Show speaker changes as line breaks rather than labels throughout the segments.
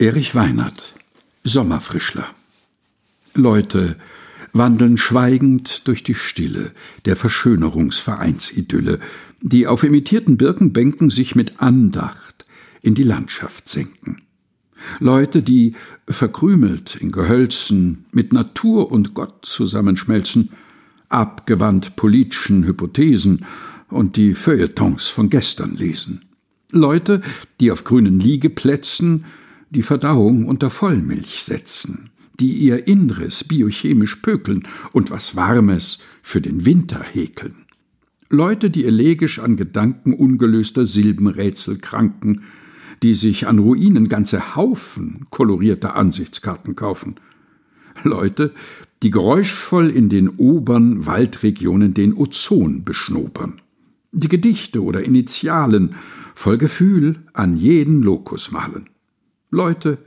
Erich Weinert Sommerfrischler Leute wandeln schweigend durch die Stille der Verschönerungsvereinsidylle, die auf imitierten Birkenbänken sich mit Andacht in die Landschaft senken. Leute, die verkrümelt in Gehölzen mit Natur und Gott zusammenschmelzen, abgewandt politischen Hypothesen und die Feuilletons von gestern lesen. Leute, die auf grünen Liegeplätzen die Verdauung unter Vollmilch setzen, die ihr Inneres biochemisch pökeln und was Warmes für den Winter häkeln. Leute, die elegisch an Gedanken ungelöster Silbenrätsel kranken, die sich an Ruinen ganze Haufen kolorierter Ansichtskarten kaufen. Leute, die geräuschvoll in den oberen Waldregionen den Ozon beschnopern. Die Gedichte oder Initialen voll Gefühl an jeden Lokus malen. Leute,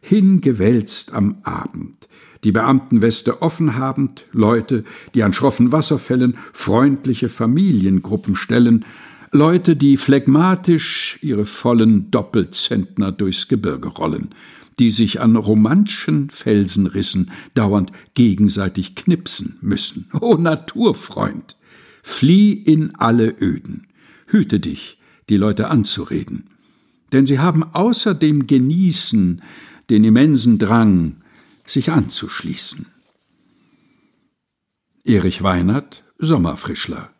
hingewälzt am Abend, die Beamtenweste offen habend, Leute, die an schroffen Wasserfällen freundliche Familiengruppen stellen, Leute, die phlegmatisch ihre vollen Doppelzentner durchs Gebirge rollen, die sich an romantischen Felsenrissen dauernd gegenseitig knipsen müssen. O Naturfreund, flieh in alle Öden, hüte dich, die Leute anzureden denn sie haben außer dem Genießen den immensen Drang, sich anzuschließen. Erich Weinert, Sommerfrischler